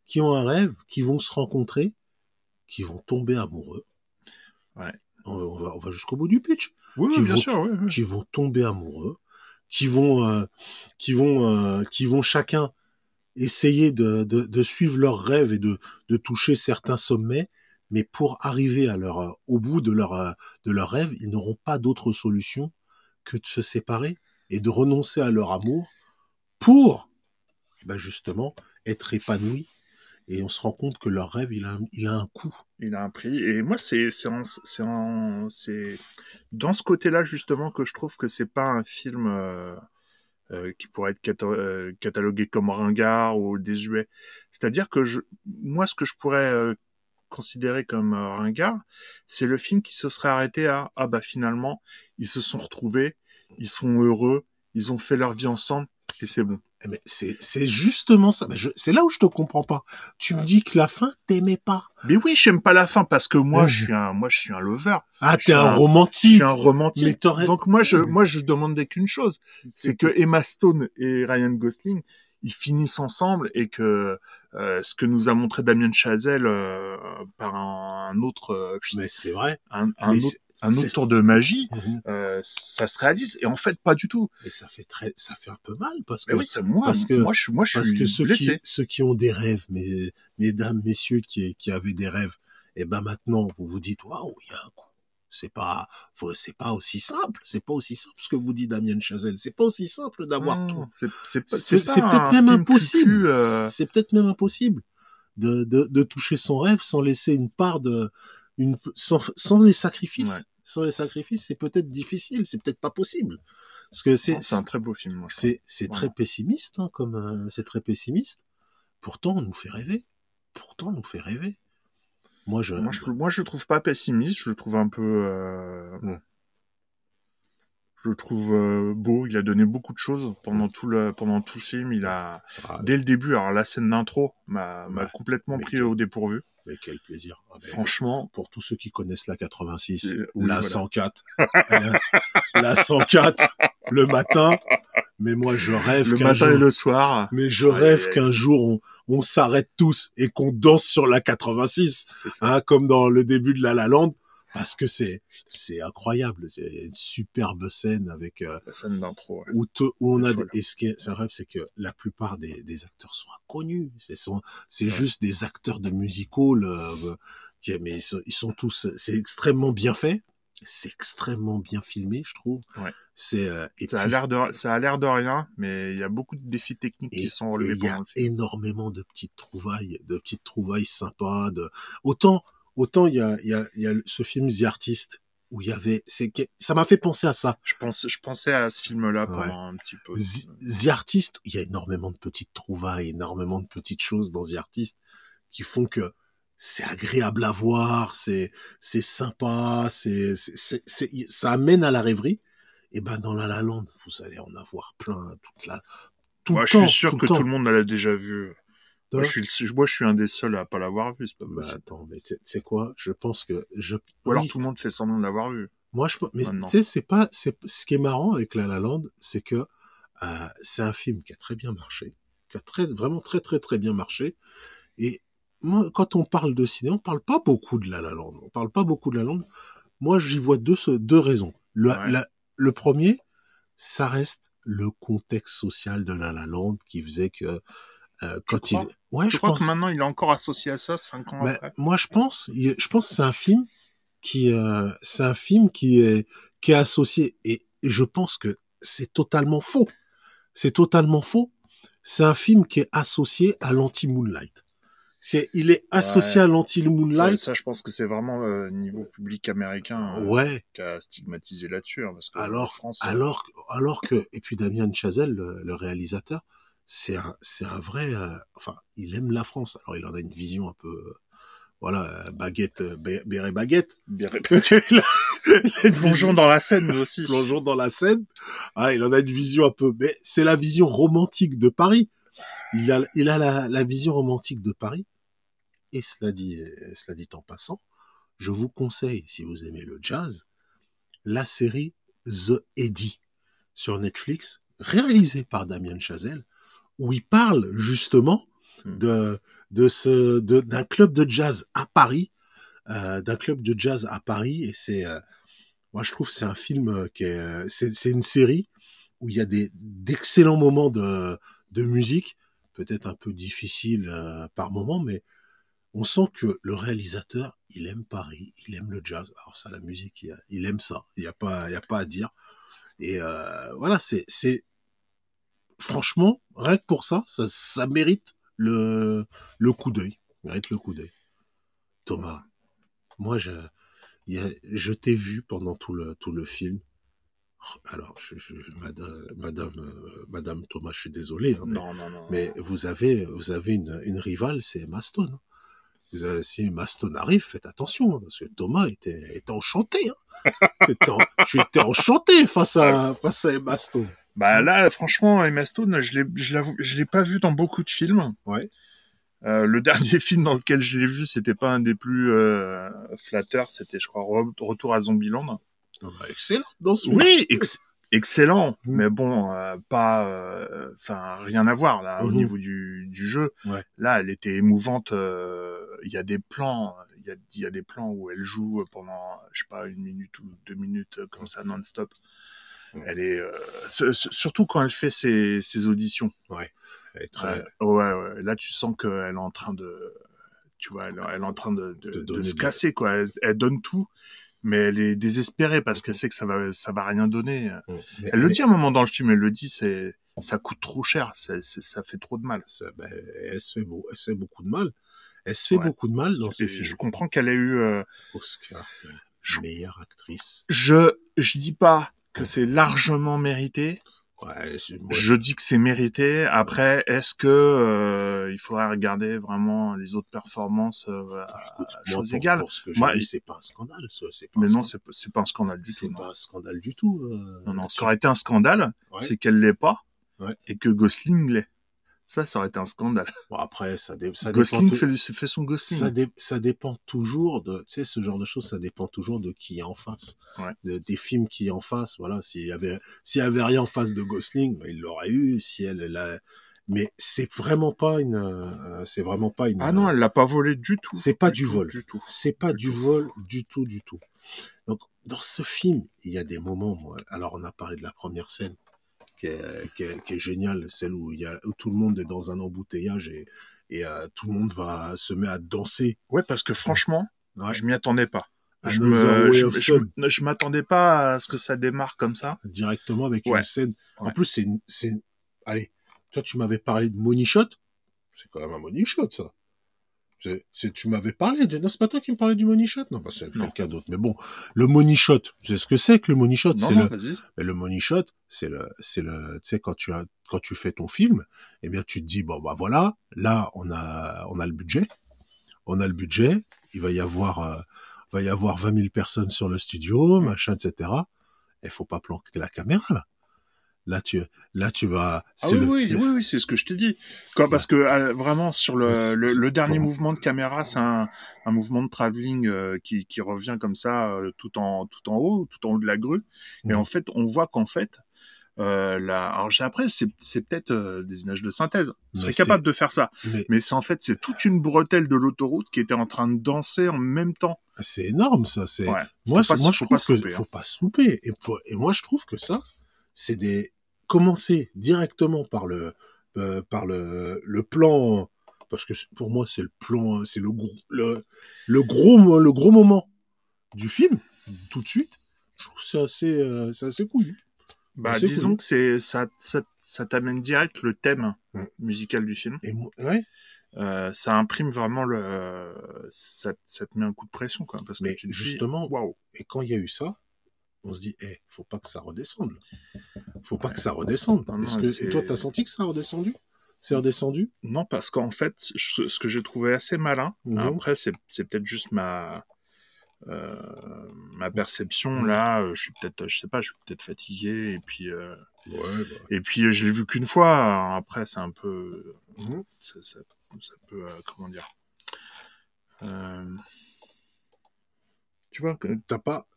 qui ont un rêve, qui vont se rencontrer, qui vont tomber amoureux. Ouais. On, va, on va jusqu'au bout du pitch Oui, Qui bien vont- sûr. qui vont tomber amoureux, qui vont, euh, qui vont, euh, qui vont chacun essayer de, de, de suivre leurs rêves et de, de toucher certains sommets, mais pour arriver à leur, euh, au bout de leur, euh, de leur rêve, ils n'auront pas d'autre solution que de se séparer et de renoncer à leur amour pour, ben justement, être épanouis. Et on se rend compte que leur rêve, il a, un- il a un coût. Il a un prix. Et moi, c'est dans ce côté-là justement que je trouve que c'est pas un film euh, qui pourrait être cata- catalogué comme ringard ou désuet. C'est-à-dire que je, moi, ce que je pourrais considérer comme euh, ringard, c'est le film qui se serait arrêté à ah bah finalement ils se sont retrouvés, ils sont heureux, ils ont fait leur vie ensemble et c'est bon. Eh ben, c'est c'est justement ça. Je- c'est là où je te comprends pas. Tu me dis que la fin t'aimais pas. Mais oui, j'aime pas la fin parce que moi, je suis un, moi, je suis un lover. Ah, Je t'es un un- Je romantique. suis un romantique. Mais Donc moi, je, moi, je demandais qu'une chose, c'est que Emma Stone et Ryan Gosling, ils finissent ensemble et que euh, ce que nous a montré Damien Chazelle euh, par un, un autre, euh, Mais c'est vrai. un, un Mais autre, un tour de magie, Mhm. euh, ça se réalise. Et en fait, pas du tout. Et ça fait très, ça fait un peu mal parce que Mais oui, c'est moi. parce que- moi, je suis, moi, je parce suis que ceux qui, blessé. ceux qui ont des rêves, mais, mesdames, messieurs qui, qui avaient des rêves, et ben maintenant vous vous dites waouh, il y a un coup. C'est pas, c'est pas aussi simple. C'est pas aussi simple ce que vous dit Damien Chazelle. C'est pas aussi simple d'avoir Non, tout. C'est, peut-être même impossible. euh, C'est peut-être même impossible de, de, de toucher son rêve sans laisser une part de, une, sans, sans les sacrifices. Ouais. Sans les sacrifices, c'est peut-être difficile. C'est peut-être pas possible. Parce que c'est, c'est un très beau film. c'est, c'est très Vraiment. pessimiste, hein, comme euh, c'est très pessimiste. Pourtant, on nous fait rêver. Pourtant, on nous fait rêver. Moi, je, Moi, je, moi, je le trouve pas pessimiste. Je le trouve un peu. euh. Je le trouve euh, beau. Il a donné beaucoup de choses pendant tout le pendant tout le film. Il a Ah, dès le début. Alors la scène d'intro m'a complètement pris au dépourvu. Mais quel plaisir. Ah, mais Franchement, pour tous ceux qui connaissent la 86, C'est- oui, la voilà. 104, la, la 104, le matin. Mais moi, je rêve le qu'un matin jour, et le soir, mais je rêve qu'un jour on, on s'arrête tous et qu'on danse sur la 86, c'est ça. hein, comme dans le début de La La Land, parce que c'est c'est incroyable. C'est une superbe scène avec euh, La scène d'intro. ouais. où, on a folle. et ce qui est vrai c'est que la plupart des, des acteurs sont inconnus c'est sont c'est Ouais. juste des acteurs de musical euh, qui mais ils sont, ils sont tous c'est extrêmement bien fait c'est extrêmement bien filmé je trouve Ouais. c'est euh, Ça a l'air de ça a l'air de rien, mais il y a beaucoup de défis techniques et qui sont relevés il y a énormément de petites trouvailles de petites trouvailles sympas de autant autant il y a y a y a ce film The Artist où il y avait c'est ça m'a fait penser à ça Je pense je pensais à ce film-là Ouais. pendant un petit peu. The, The Artist, il y a énormément de petites trouvailles, énormément de petites choses dans The Artist qui font que c'est agréable à voir, c'est c'est sympa, c'est ça amène à la rêverie. Et ben dans La La Land, vous allez en avoir plein toute la tout Moi, le je temps. suis sûr tout que le tout le monde l'a déjà vu. Moi, je suis, le- moi, je suis un des seuls à pas l'avoir vu, c'est pas Bah, possible. attends, mais c'est quoi? Je pense que je. Ou alors oui, tout le monde fait semblant de l'avoir vu. Moi, je. Mais tu sais, c'est pas. C'est ce qui est marrant avec La La Land, c'est que euh, c'est un film qui a très bien marché, qui a très vraiment très très très bien marché. Et moi, quand on parle de cinéma, on parle pas beaucoup de La La Land. On parle pas beaucoup de La La Land. Moi, j'y vois deux deux raisons. Le, Ouais. la- le premier, ça reste le contexte social de La La Land qui faisait que euh, quand il. crois Ouais, je je crois pense. que maintenant il est encore associé à ça cinq ans Ben, après. moi, je pense, je pense que c'est un film qui, euh, c'est un film qui est, qui est associé, et, je pense que c'est totalement faux. C'est totalement faux. C'est un film qui est associé à l'anti-Moonlight. C'est, il est associé Ouais. à l'anti-Moonlight. ça, je pense que c'est vraiment le niveau public américain euh, Ouais. qui a stigmatisé là-dessus. hein, parce que en Alors, France, euh, alors, alors que, et puis Damien Chazelle, le, le réalisateur, c'est un, c'est un vrai, euh, enfin, il aime la France. Alors, il en a une vision un peu, euh, voilà, euh, baguette, euh, bé- béret baguette. a une plongeons dans la scène nous aussi. plongeons dans la scène. Ah, il en a une vision un peu, mais c'est la vision romantique de Paris. Il a, il a la, la vision romantique de Paris. Et cela dit, cela dit en passant, je vous conseille, si vous aimez le jazz, la série The Eddie sur Netflix, réalisée par Damien Chazelle, où il parle justement Hmm. de, de ce, de, d'un club de jazz à Paris, euh, d'un club de jazz à Paris, et c'est, euh, moi, je trouve que c'est un film euh, qui est, euh, c'est, c'est une série où il y a des, d'excellents moments de, de musique, peut-être un peu difficile euh, par moment, mais on sent que le réalisateur, il aime Paris, il aime le jazz. Alors ça, la musique, il, il aime ça. Il n'y a pas, il y a pas à dire. Et euh, voilà, c'est, c'est, franchement, rien que pour ça, ça, ça mérite le, le coup d'œil. Mérite le coup d'œil. Thomas, moi, je, il y a- je t'ai vu pendant tout le, tout le film. Alors, je, je- madame, madame, euh, madame Thomas, je suis désolé, hein, mais, Non, non, non. mais vous avez, vous avez une, une rivale, c'est Emma Stone. hein. Vous avez, si Emma Stone arrive, faites attention, hein, parce que Thomas était, était enchanté. Était en- enchanté face à, face à Emma Stone. Bah là, franchement, Emma Stone, je l'ai, je l'ai pas vu dans beaucoup de films. Ouais. Euh, le dernier film dans lequel je l'ai vu, c'était pas un des plus euh, flatteurs, c'était, je crois, Re- Retour à Zombieland. Ah bah, excellent dans ce Oui, ex- excellent, Mm. mais bon, euh, pas, euh, enfin, rien à voir là au Mhm. niveau du, du jeu. Ouais. Là, elle était émouvante. euh, Il y a des plans, il y a, il y a des plans où elle joue pendant, je sais pas, une minute ou deux minutes euh, comme ça non-stop. Ouais. Elle est, euh, surtout quand elle fait ses, ses auditions. Très, Ouais. Là, tu sens qu'elle est en train de, tu vois, elle, elle est en train de, de, De de donner se casser, quoi. Elle, elle donne tout, mais elle est désespérée parce qu'elle sait que ça va, ça va rien donner. Mais Elle le dit à un moment dans le film, elle le dit, c'est, ça coûte trop cher, ça fait trop de mal. Ça, ben, elle, se fait beau, elle se fait beaucoup de mal. Elle se fait Ouais. beaucoup de mal dans ce je comprends qu'elle ait eu, euh, Oscar Je- meilleure actrice. je, je dis pas que c'est largement mérité, Ouais, c'est- Je dis que c'est mérité. Après, est-ce que euh, il faudrait regarder vraiment les autres performances euh, à moi, pour, ce que j'ai c'est pas un scandale. ça, C'est pas Mais un non, c'est pas- c'est un scandale du c'est tout. non. pas un scandale du tout. euh, Non. Ce qui aurait été un scandale, Ouais. c'est qu'elle l'est pas et que Gosling l'est. Ça, ça aurait été un scandale. Bon, après, ça, dé- ça dépend. Gosling tout- fait, fait son Gosling. Ça, dé- ça dépend toujours de, tu sais, ce genre de choses, ça dépend toujours de qui est en face, Ouais. De- des films qui est en face. Voilà, s'il y avait, s'il y avait rien en face de Gosling, bah, il l'aurait eu. Si elle, elle a- mais c'est vraiment pas une, euh, c'est vraiment pas une. Ah non, elle l'a pas volé du tout. C'est pas du tout, vol. Du tout. c'est pas du vol du tout, du tout. Donc, dans ce film, il y a des moments, moi, alors on a parlé de la première scène, qui est, qui est, qui est géniale, celle où, il y a, où tout le monde est dans un embouteillage et, et euh, tout le monde va se met à danser. Ouais, parce que franchement, Ouais. je m'y attendais pas. Je me, je, je- m'attendais pas à ce que ça démarre comme ça. directement avec Ouais. une scène. En Ouais. plus, c'est c'est allez, toi, tu m'avais parlé de money shot. C'est quand même un money shot, ça. C'est, tu m'avais parlé de, non, c'est pas toi qui me parlais du money shot? Non, bah, c'est quelqu'un d'autre. Mais bon, le money shot, c'est ce que c'est que le money shot. C'est le. Mais le money shot, c'est le, c'est le, tu sais, quand tu as, quand tu fais ton film, eh bien, tu te dis, bon, bah voilà, là, on a, on a le budget. On a le budget. Il va y avoir, euh, va y avoir 20 000 personnes sur le studio, machin, etc. Il faut pas planquer la caméra, là. Là, tu, là, tu vas, Ah oui, le, oui, oui, oui, c'est ce que je t'ai dit. Quand, parce que euh, vraiment sur le, le, dernier bon. mouvement de caméra, c'est un, un mouvement de travelling euh, qui, qui revient comme ça euh, tout en tout en haut, tout en haut de la grue. Et Mhm. en fait, on voit qu'en fait, la... alors après c'est peut-être des images de synthèse. On serait capable de faire ça, mais mais c'est en fait c'est toute une bretelle de l'autoroute qui était en train de danser en même temps. c'est énorme, ça, c'est, Ouais. moi, moi, je trouve que louper, faut hein. pas se louper. Et, pour- et moi, je trouve que ça, c'est des commencer directement par le euh, par le le plan parce que pour moi c'est le plan c'est le gros le le gros le gros moment du film tout de suite. Je trouve que c'est assez euh, c'est assez cool. Bah, disons cool. que c'est ça, ça, ça t'amène direct le thème Mm. musical du film. Et moi- ouais, Euh, ça imprime vraiment le, ça, ça te met un coup de pression quoi, parce que Mais tu te dis, justement, et quand il y a eu ça, on se dit eh faut pas que ça redescende. Faut pas que ça redescende. Non, non, Est-ce que- et toi t'as senti que ça a redescendu? C'est redescendu? Non, parce qu'en fait, je- ce que j'ai trouvé assez malin, Mhm. après, c'est c'est peut-être juste ma, euh, ma perception, Mhm. là, euh, je suis peut-être, je sais pas, je suis peut-être fatigué, et puis, euh, Ouais, bah. et puis euh, je l'ai vu qu'une fois, après, c'est un peu, mhm. ça, ça, ça peut, comment dire, tu vois, que- t'as pas,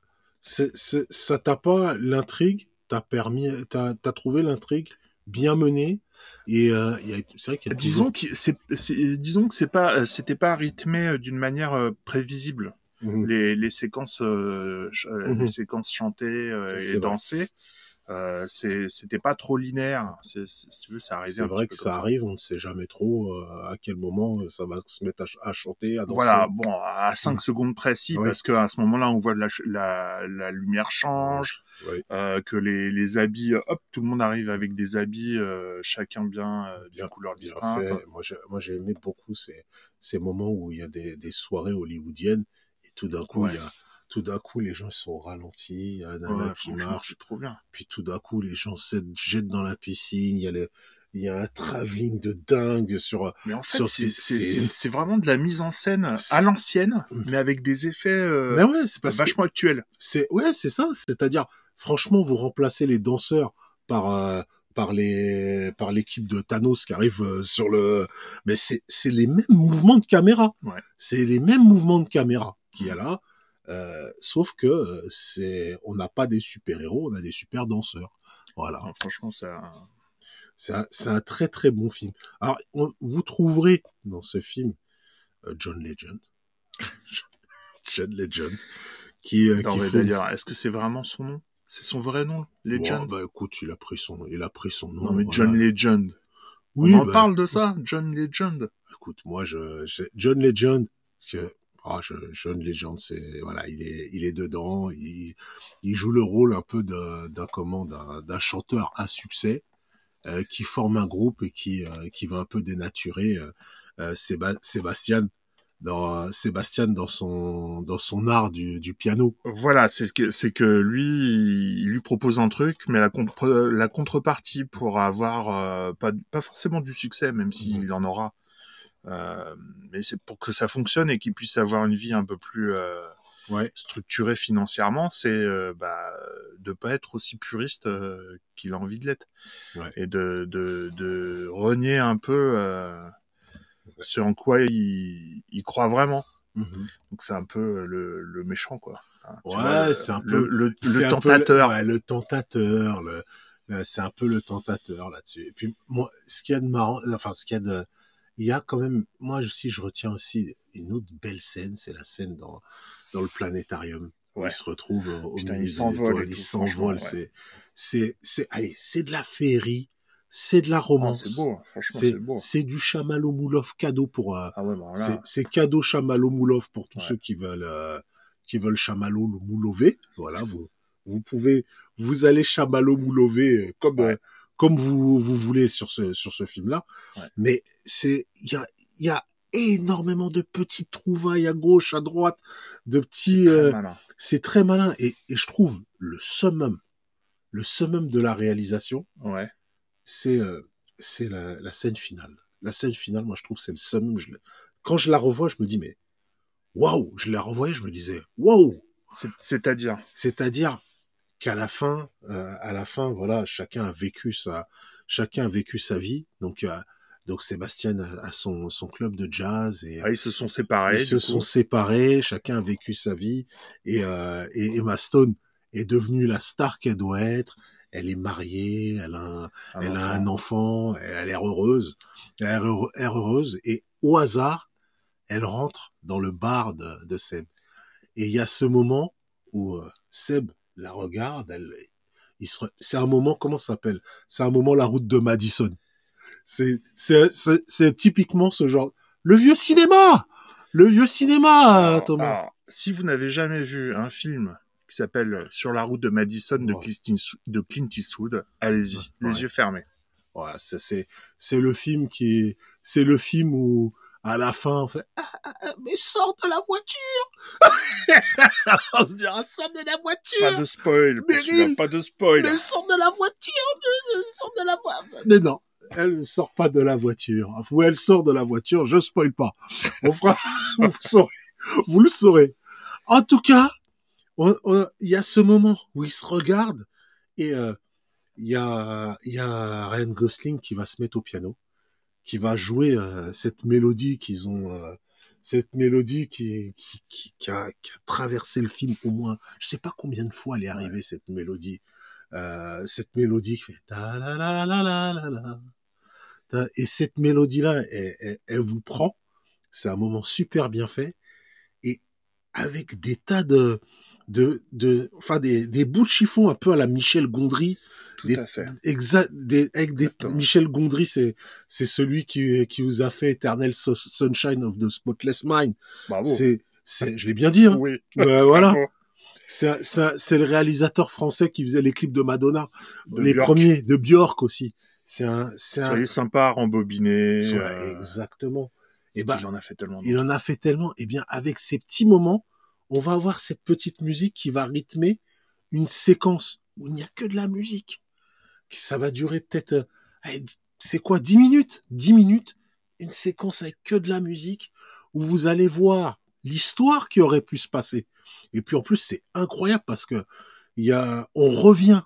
c'est, c'est- ça t'a pas l'intrigue, t'as permis, t'as, t'as trouvé l'intrigue bien menée et euh, c'est vrai qu'il y a disons que c'est, disons que c'est pas, euh, c'était pas rythmé euh, d'une manière euh, prévisible. Mhm. les, les séquences euh, Mhm. les séquences chantées euh, et vrai. dansées euh, c'était pas trop linéaire si tu veux ça arrivait C'est vrai que ça arrive, on ne sait jamais trop euh, à quel moment ça va se mettre à, ch- à chanter, à danser. voilà bon à 5 secondes précis Oui. parce que à ce moment-là on voit la, la, la lumière change euh, que les, les habits hop tout le monde arrive avec des habits euh, chacun bien euh, d'une Bien- couleur Bien distincte fait. Moi, j'ai, aimé beaucoup ces, ces moments où il y a des, des soirées hollywoodiennes et tout d'un coup, Ouais. il y a, tout d'un coup, les gens sont ralentis, il y a Ouais, qui marche, trop bien puis tout d'un coup, les gens se jettent dans la piscine, il y a le, il y a un travelling de dingue sur, mais en fait c'est ces- c'est- ces- c'est- c'est vraiment de la mise en scène à l'ancienne Mm. mais avec des effets euh, mais ouais, c'est parce que, vachement actuels c'est, ouais, c'est ça, c'est-à-dire, franchement, vous remplacez les danseurs par, euh, par les, par l'équipe de Thanos qui arrive euh, sur le, mais c'est, c'est les mêmes mouvements de caméra. Ouais. C'est les mêmes mouvements de caméra qu'il y a là, euh, sauf que euh, c'est, on n'a pas des super héros, on a des super danseurs. Voilà. Non, franchement, ça. C'est un, c'est un très très bon film. Alors, on- vous trouverez dans ce film euh, John Legend. John Legend. Qui, euh, Non, qui mais une- d'ailleurs, est-ce que c'est vraiment son nom? C'est son vrai nom, Legend? Bon, bah écoute, il a pris son, il a pris son nom. Non, mais voilà. John Legend. Oui, On en bah, parle de ça, John Legend. Écoute, moi, je, je- John Legend, ah, je- John Legend, c'est, voilà, il est, il est dedans, il, il joue le rôle un peu d'un, comment, d'un, d'un chanteur à succès, euh, qui forme un groupe et qui, euh, qui va un peu dénaturer, euh, euh, Séba- Sébastien, dans Sébastien dans son dans son art du, du piano. Voilà, c'est ce que c'est que lui il lui propose un truc, mais la contre la contrepartie pour avoir euh, pas pas forcément du succès, même s'il Mhm. en aura, mais c'est pour que ça fonctionne et qu'il puisse avoir une vie un peu plus euh, Ouais. structurée financièrement, c'est euh, bah, de pas être aussi puriste euh, qu'il a envie de l'être Ouais. et de, de de renier un peu euh, ce en quoi il, il croit vraiment. Mhm. Donc c'est un peu le, le méchant quoi. Ouais, c'est un peu- le, le un peu tentateur. ouais, le tentateur, le, le- c'est un peu le tentateur là-dessus. Et puis moi, ce qu'il y a de marrant, enfin ce qu'il y a de, il y a quand même, moi aussi je retiens aussi une autre belle scène, c'est la scène dans dans le planétarium où Ouais. il se retrouve au Putain, milieu il des s'envole étoiles, et il tout, s'envole, franchement, c'est c'est c'est allez, c'est de la féerie, c'est de la Ah, romance. franchement C'est beau. c'est du Chamallow Moulov cadeau pour euh, Ah ouais, c'est- cadeau Chamallow Moulov pour tous Ouais. ceux qui veulent euh, qui veulent Chamallow le Moulover. Voilà, vous vous pouvez vous allez Chamallow Moulover euh, comme Ouais. euh, comme vous vous voulez sur ce sur ce film là. Ouais. Mais c'est il y a il y a énormément de petites trouvailles à gauche, à droite, de petits très euh, c'est très malin et, et je trouve le summum le summum de la réalisation Ouais. c'est euh, c'est la, la scène finale. La scène finale, moi je trouve c'est le summum. Je, quand je la revois, je me dis mais waouh, je la revoyais, je me disais waouh. C'est- C'est-à-dire, C'est-à-dire qu'à la fin, euh, à la fin, voilà, chacun a vécu sa, chacun a vécu sa vie. Donc euh, donc Sébastien a, son son club de jazz et ah, ils se sont séparés. ils se sont séparés, chacun a vécu sa vie et, euh, et Emma Stone est devenue la star qu'elle doit être. Elle est mariée, elle a un, elle a enfant. un enfant, elle a l'air heureuse, elle a l'air heure- l'air heureuse, et au hasard, elle rentre dans le bar de, de Seb. Et il y a ce moment où Seb la regarde, elle, il se, re- c'est un moment, comment ça s'appelle? C'est un moment la route de Madison. C'est, c'est, c'est, c'est typiquement ce genre, le vieux cinéma, le vieux cinéma, euh, Alors, Thomas. alors, si vous n'avez jamais vu un film qui s'appelle Sur la route de Madison de, Ouais. Clint, Eastwood- de Clint Eastwood, allez-y, Ouais. les yeux fermés. Voilà, c'est c'est le film qui est c'est le film où à la fin on fait ah, ah, ah, mais sors de la voiture. on se dira sors de la Pas voiture. de spoil, Meryl, pas de spoil. Mais sors de la voiture. Mais, sors de la voiture. Mais non, elle ne sort pas de la voiture. Ou elle sort de la voiture, je spoil pas. On fera vous le saurez. Vous le saurez. En tout cas, il y a ce moment où ils se regardent et euh, il y a il y a Ryan Gosling qui va se mettre au piano, qui va jouer euh, cette mélodie qu'ils ont euh, cette mélodie qui qui, qui, qui a, qui a traversé le film au moins je sais pas combien de fois elle est arrivée cette mélodie. Euh, cette mélodie qui fait ta la la la la la la. Et cette mélodie là elle, elle, elle vous prend. C'est un moment super bien fait. Et avec des tas de de de enfin des des bouts de chiffon un peu à la Michel Gondry Tout des- à fait. exact des, avec des. Michel Gondry c'est c'est celui qui qui vous a fait Eternal Sunshine of the Spotless Mind Bravo. c'est c'est je l'ai bien dit hein Oui. Euh, voilà c'est c'est c'est le réalisateur français qui faisait les clips de Madonna De les premiers de Björk aussi c'est un c'est un Soyez sympa, rembobiné. Ouais, euh, exactement et ben il en a fait tellement. il en a fait tellement. Et bien, avec ces petits moments, on va avoir cette petite musique qui va rythmer une séquence où il n'y a que de la musique. Que Ça va durer peut-être, euh, c'est quoi, 10 minutes? 10 minutes. Une séquence avec que de la musique où vous allez voir l'histoire qui aurait pu se passer. Et puis, en plus, c'est incroyable parce que il y a, on revient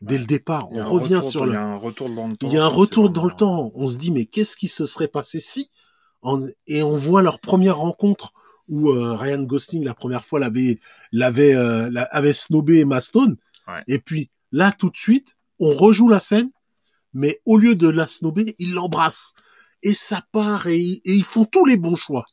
dès Ouais. le départ. Il y a On un revient retour- sur Il le, y a un retour dans le temps. il y a un retour dans le temps. On se dit, mais qu'est-ce qui se serait passé si en- Et on voit leur première rencontre où euh, Ryan Gosling, la première fois, l'avait, l'avait, euh, avait snobé Emma Stone. Ouais. Et puis là, tout de suite, on rejoue la scène, mais au lieu de la snober, ils l'embrassent. Et ça part et ils font tous les bons choix.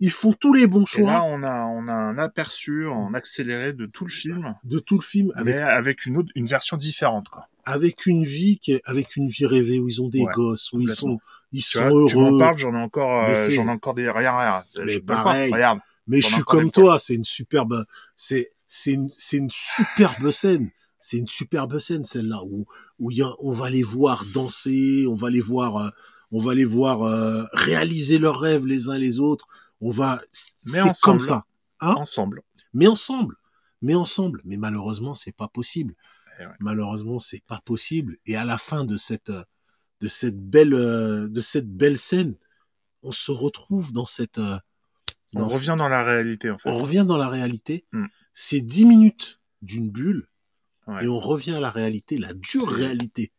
Ils font tous les bons Et là, choix on a, on a un aperçu en accéléré de tout le film, de tout le film avec, mais avec une autre, une version différente, quoi. avec une vie qui est, avec une vie rêvée où ils ont des Ouais, gosses, où ils sont, ils Tu sont vois, tu m'en heureux. parles, j'en ai encore, euh, j'en ai encore des rien, rien. Je Mais pas, pareil. Regarde. Mais je suis comme toi, c'est une superbe, c'est, c'est une, c'est une superbe scène. C'est une superbe scène, celle-là, où, où il y a, on va les voir danser, on va les voir, euh, on va les voir euh, réaliser leurs rêves les uns les autres. On va, Mais c'est comme ça. Hein? Ensemble. mais ensemble, mais ensemble. Mais malheureusement, c'est pas possible. Eh ouais. Malheureusement, c'est pas possible. Et à la fin de cette, de cette belle, euh, de cette belle scène, on se retrouve dans cette, euh, On revient dans la réalité, en fait. on revient dans la réalité. Hmm. C'est dix minutes d'une bulle Ouais. et on revient à la réalité, la dure réalité.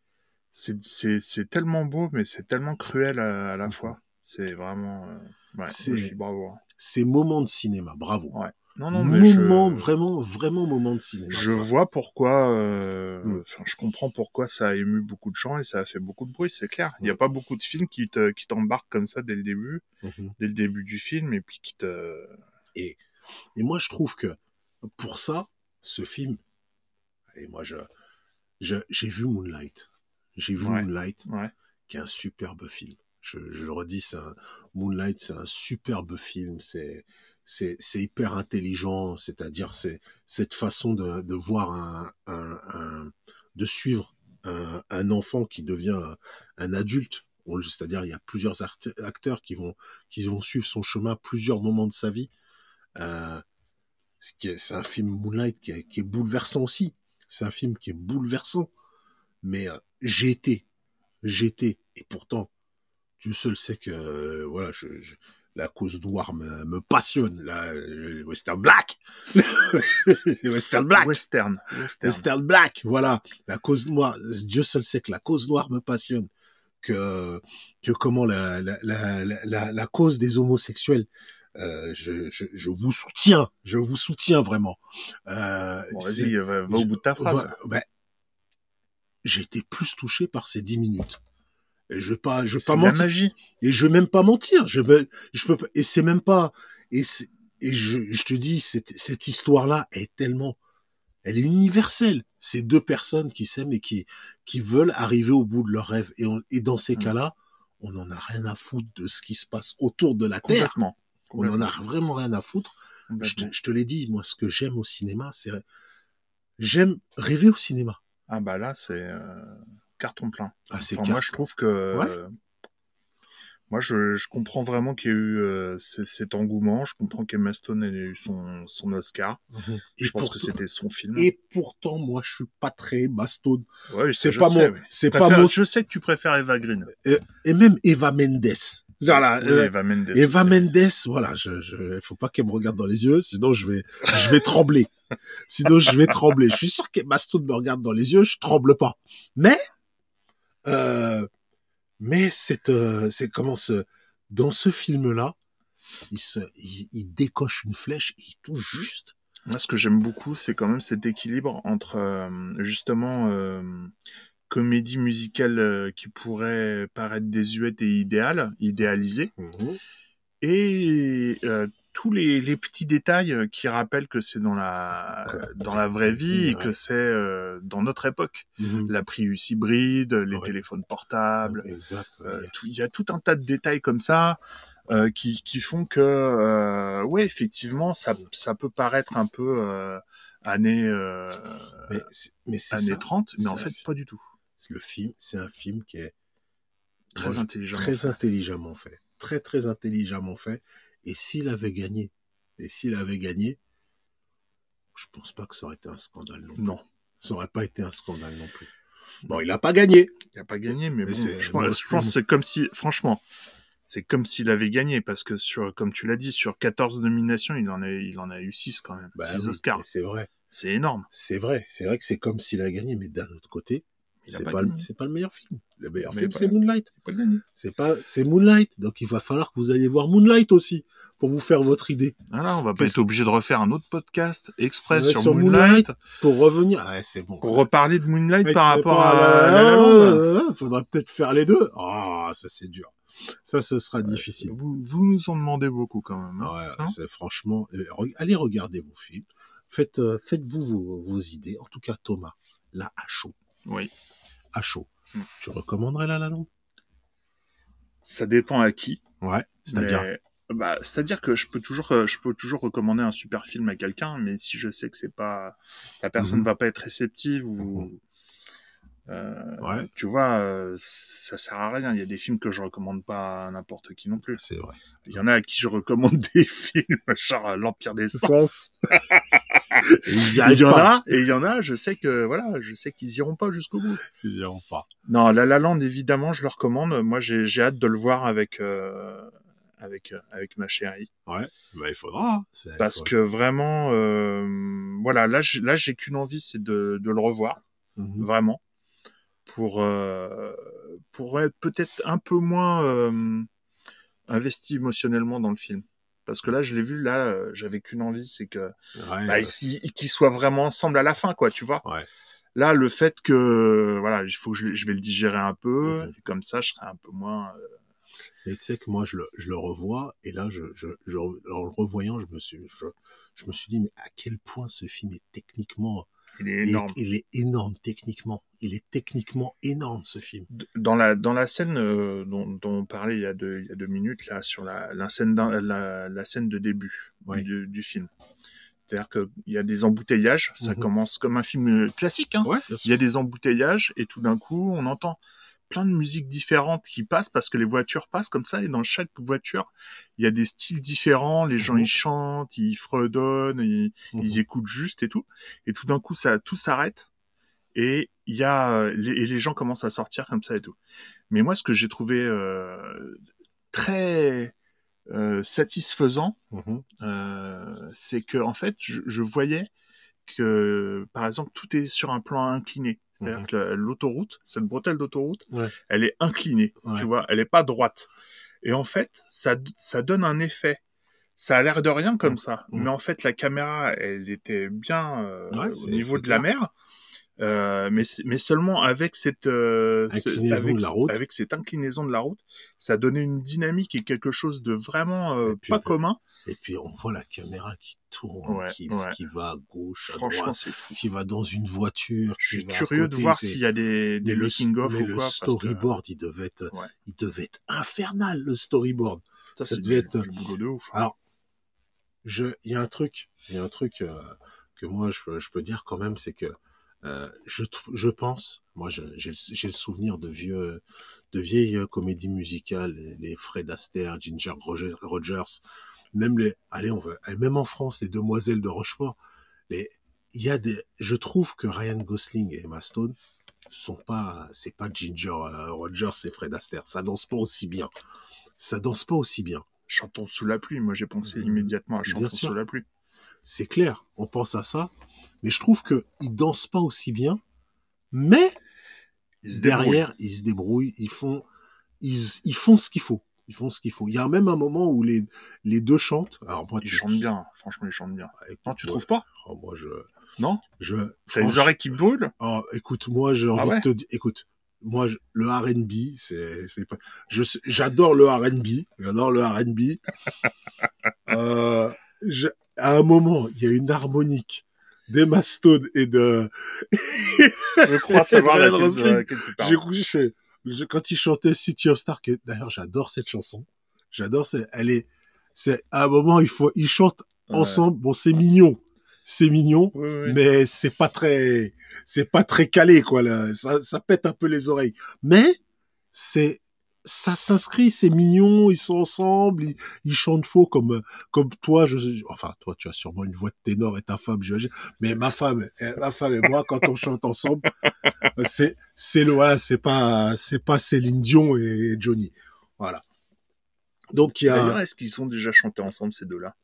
C'est- tellement beau, mais c'est tellement cruel à, à la Mhm. fois. C'est vraiment. euh, ouais, C'est- bravo. Ces moments de cinéma, bravo. Ouais. Non, non, mais je. moment, vraiment, vraiment moment de cinéma. Je ça. vois pourquoi, euh, Mm. enfin, je comprends pourquoi ça a ému beaucoup de gens et ça a fait beaucoup de bruit, c'est clair. Il n'y a pas beaucoup de films qui te, qui t'embarquent comme ça dès le début, Mhm. dès le début du film et puis qui te, Et moi, je trouve que pour ça, ce film, et moi, je, je, j'ai vu Moonlight. J'ai vu Ouais. Moonlight, ouais, qui est un superbe film. Je, le redis, un, Moonlight, c'est un superbe film. C'est, c'est, hyper intelligent. C'est-à-dire, c'est cette façon de, de voir un, un, de suivre un, un enfant qui devient un, adulte. C'est-à-dire, il y a plusieurs acteurs qui vont, qui vont suivre son chemin plusieurs moments de sa vie. Euh, c'est un film Moonlight qui est, bouleversant aussi. C'est un film qui est bouleversant. Mais euh, j'ai j'ai été, et pourtant, Dieu seul sait que euh, voilà, je, je- la cause noire me, me passionne. La euh, Western Black, Western Black, western, western. Western Black, voilà. La cause noire, Dieu seul sait que la cause noire me passionne. Que, que comment la, la, la, la, cause des homosexuels, euh, je, je, je vous soutiens, je vous soutiens vraiment. Euh, Bon, vas-y, va, va au bout de ta phrase. ben, j'ai été plus touché par ces dix minutes. Et je vais pas, je vais pas de la mentir. magie. Et je vais même pas mentir. Je me, je peux et c'est même pas, et et je, je te dis, cette, cette histoire-là est tellement, elle est universelle. C'est deux personnes qui s'aiment et qui, qui veulent arriver au bout de leur rêve. Et, on- et dans ces Mm. cas-là, on en a rien à foutre de ce qui se passe autour de la Terre. On en a vraiment rien à foutre. Je te, je te l'ai dit, moi, ce que j'aime au cinéma, c'est, j'aime rêver au cinéma. Ah bah là, c'est euh, carton plein. Ah, Enfin, moi, je trouve que. Ouais. euh, moi, je, je comprends vraiment qu'il y a eu euh, cet engouement. Je comprends qu'Emma Stone ait eu son, son Oscar. Et je pense que c'était son film. Et pourtant, moi, je suis pas très Bastone. Ouais, C'est pas sais, mon, oui. c'est Je pas mon, Je sais que tu préfères Eva Green. et même Eva Mendes. Voilà. Oui, euh, Eva Mendes. Eva. Mendes, voilà, je, je, faut pas qu'elle me regarde dans les yeux, sinon je vais, je vais trembler. Sinon je vais trembler. Je suis sûr qu'Emma Stone me regarde dans les yeux, je tremble pas. Mais, euh, mais c'est, euh, c'est comment ce, dans ce film-là, il se, il, il décoche une flèche, et il touche juste. Moi, ce que j'aime beaucoup, c'est quand même cet équilibre entre euh, justement comédie musicale qui pourrait paraître désuète et idéale, idéalisée, et euh, tous les, les petits détails euh, qui rappellent que c'est dans la dans la vraie vie et que c'est euh, dans notre époque. La Prius hybride, les Ouais. téléphones portables, euh, il y a tout un tas de détails comme ça euh, qui, qui font que, euh, ouais, effectivement, ça, ça peut paraître un peu euh, année, mais mais c'est année ça. 30, mais en fait, pas du tout. Le film, c'est un film qui est Très intelligent. très intelligemment fait. Très, très intelligemment fait. Et s'il avait gagné, et s'il avait gagné, je pense pas que ça aurait été un scandale non plus. Non, Ça aurait pas été un scandale non plus. Bon, il a pas gagné. il n'a pas gagné, mais, Mais bon, je pense, je pense que c'est comme si, franchement, c'est comme s'il avait gagné, parce que sur, comme tu l'as dit, sur 14 nominations, il en a, il en a eu 6 quand même. Bah 6 oui, Oscars. C'est vrai. C'est énorme. C'est vrai. C'est vrai que c'est comme s'il a gagné, mais d'un autre côté, c'est pas pas, le- pas meilleur film. Le meilleur film, c'est Moonlight. C'est pas, c'est Moonlight. Donc il va falloir que vous alliez voir Moonlight aussi pour vous faire votre idée. Voilà, on va pas être obligé de refaire un autre podcast express sur, sur Moonlight, Moonlight. Pour revenir, ah, ouais, c'est bon. pour reparler de Moonlight par rapport à La La Ah, Faudrait peut-être faire les deux. Ah, ça c'est dur. Ça, ce sera difficile. Vous, vous nous en demandez beaucoup quand même. hein, Ouais, c'est franchement. euh, allez regarder vos films. Faites, euh, faites-vous vos, vos idées. En tout cas, Thomas, là à chaud, Oui. À chaud. Hmm. Tu recommanderais La La Land Ça dépend à qui. Ouais. C'est-à-dire. mais- bah, c'est-à-dire que je peux toujours, euh, je peux toujours recommander un super film à quelqu'un, mais si je sais que c'est pas, la personne Mhm. va pas être réceptive ou, Mhm. Euh, Ouais. Tu vois, euh, ça sert à rien. Il y a des films que je recommande pas à n'importe qui non plus. C'est vrai. Il y en a à qui je recommande des films, genre euh, L'Empire des Sens. Y Il y en a, et il y en a, je sais que, voilà, je sais qu'ils iront pas jusqu'au bout. Ils iront pas. Non, La La Land, évidemment, je le recommande. Moi, j'ai j'ai hâte de le voir avec, euh, avec, euh, avec ma chérie. Ouais. Bah, il faudra. hein. Parce que vraiment, euh, voilà, là, j'ai- là, j'ai qu'une envie, c'est de, de le revoir, Mhm. vraiment, pour, euh, pour être peut-être un peu moins euh, investi émotionnellement dans le film. Parce que là, je l'ai vu, là, euh, j'avais qu'une envie, c'est que Ouais, bah, qu'ils soient vraiment ensemble à la fin, quoi, tu vois. Ouais. Là, le fait que, voilà, il faut que je, je vais le digérer un peu, Mhm. et comme ça, je serai un peu moins. euh, Mais tu sais que moi, je le, je le revois, et là, je, je, je- en le revoyant, je me suis, je, je me suis dit, mais à quel point ce film est techniquement, il est énorme. il est énorme techniquement. Il est techniquement énorme, ce film. Dans la, dans la scène euh, dont, dont on parlait il y a deux, il y a deux minutes, là, sur la, la, scène, la, la scène de début Oui. du, du film. C'est-à-dire qu'il y a des embouteillages, ça Mhm. commence comme un film classique, hein. Ouais, Il y a des embouteillages et tout d'un coup, on entend plein de musiques différentes qui passent parce que les voitures passent comme ça et dans chaque voiture, il y a des styles différents, les gens Mhm. ils chantent, ils fredonnent, ils, Mhm. ils écoutent juste et tout. Et tout d'un coup, ça tout s'arrête et il y a les, et les gens commencent à sortir comme ça et tout. Mais moi, ce que j'ai trouvé euh, très euh, satisfaisant, Mhm. euh, c'est que en fait, je, je voyais que, par exemple, tout est sur un plan incliné. C'est-à-dire Mhm. que la- l'autoroute, cette bretelle d'autoroute, Ouais. elle est inclinée. Ouais. Tu vois, elle est pas droite. Et en fait, ça, ça donne un effet. Ça a l'air de rien comme ça, mais en fait, la caméra, elle était bien euh, Ouais, au niveau de la mer. Euh, mais, mais seulement avec cette euh, avec, de la route. avec cette inclinaison de la route, ça donnait une dynamique et quelque chose de vraiment euh, puis- pas commun. Et puis, on voit la caméra qui tourne, Ouais, qui, ouais. qui va à gauche, à droite, fou. qui va dans une voiture. Je suis curieux de voir s'il y a des, des mais le, making of mais ou le quoi. parce que storyboard, il devait être, Ouais. il devait être infernal, le storyboard. ça, devait du, être- du boulot de ouf. Alors, je, il y a un truc, il y a un truc que moi je peux dire quand même, c'est que euh, je, je pense, moi j'ai le- souvenir de vieux, de vieilles euh, comédies musicales, les, Fred Astaire, Ginger Roger- Rogers, même les, allez on va, même en France, les Demoiselles de Rochefort, les, il y a des, je trouve que Ryan Gosling et Emma Stone sont pas, c'est pas Ginger euh, Rogers et Fred Astaire, ça danse pas aussi bien, ça danse pas aussi bien. Chantons sous la pluie. Moi, j'ai pensé Mhm. immédiatement à Chantons sous la pluie. c'est clair, on pense à ça, mais je trouve que ils dansent pas aussi bien, mais Ils se derrière ils se débrouillent, ils font, ils, ils font ce qu'il faut, ils font ce qu'il faut. Il y a même un moment où les les deux chantent. Alors moi, Ils tu chantent bien. Franchement, ils chantent bien. Écoute, Non, tu trouves pas? oh, Moi, je, Non? je. T'as les oreilles qui brûlent? Oh, écoute, moi, j'ai envie Ah ouais? de te dire, écoute. Moi, je- le R&B, c'est, c'est pas, je, j'adore le R&B, j'adore le R&B. euh, je- à un moment, il y a une harmonique d'Emma Stone et de, Je crois savoir laquelle, tu parles. je je- quand il chantait City of Stars, que d'ailleurs, j'adore cette chanson. J'adore, c'est, elle est, c'est, à un moment, il faut, ils chantent Ouais. ensemble. Bon, c'est mignon. C'est mignon Oui, oui, oui. mais c'est pas très c'est pas très calé quoi là. ça ça pète un peu les oreilles mais c'est ça s'inscrit c'est mignon ils sont ensemble ils, ils chantent faux comme comme toi je enfin toi tu as sûrement une voix de ténor et ta femme j'imagine. Mais ma femme eh, ma femme et moi quand on chante ensemble c'est c'est voilà, c'est pas c'est pas Céline Dion et Johnny. Voilà. Donc il y D'ailleurs, a est-ce qu'ils ont déjà chanté ensemble, ces deux-là?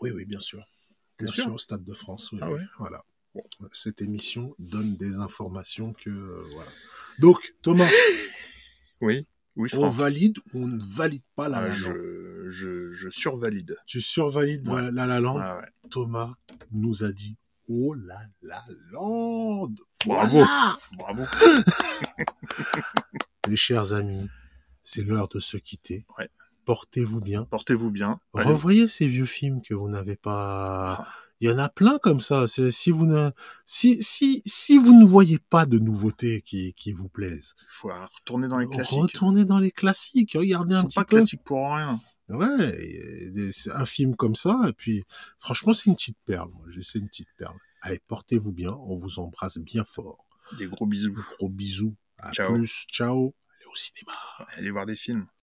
Oui oui bien sûr. Bien sûr. au Stade de France. Oui, Ah oui, voilà. Cette émission donne des informations que voilà. Donc Thomas, Oui. Oui, on valide ou on ne valide pas la Ah, La Land je, je, je survalide. Tu survalides Ouais. la La Land. Ah ouais. Thomas nous a dit oh la La Land. Bravo. Voilà Bravo. Les chers amis, c'est l'heure de se quitter. Ouais. Portez-vous bien. Portez-vous bien. Allez. Revoyez ces vieux films que vous n'avez pas. Ah. Il y en a plein comme ça. Si vous ne, si, si, si vous ne voyez pas de nouveautés qui, qui vous plaisent, faut retourner dans les classiques. retournez dans les classiques. Regardez Ils un sont petit pas peu. classiques pour rien. Ouais, un film comme ça. Et puis, franchement, c'est une petite perle. C'est une petite perle. Allez, portez-vous bien. On vous embrasse bien fort. Des gros bisous. Gros bisous. À Ciao. plus. Ciao. Allez au cinéma. Allez voir des films.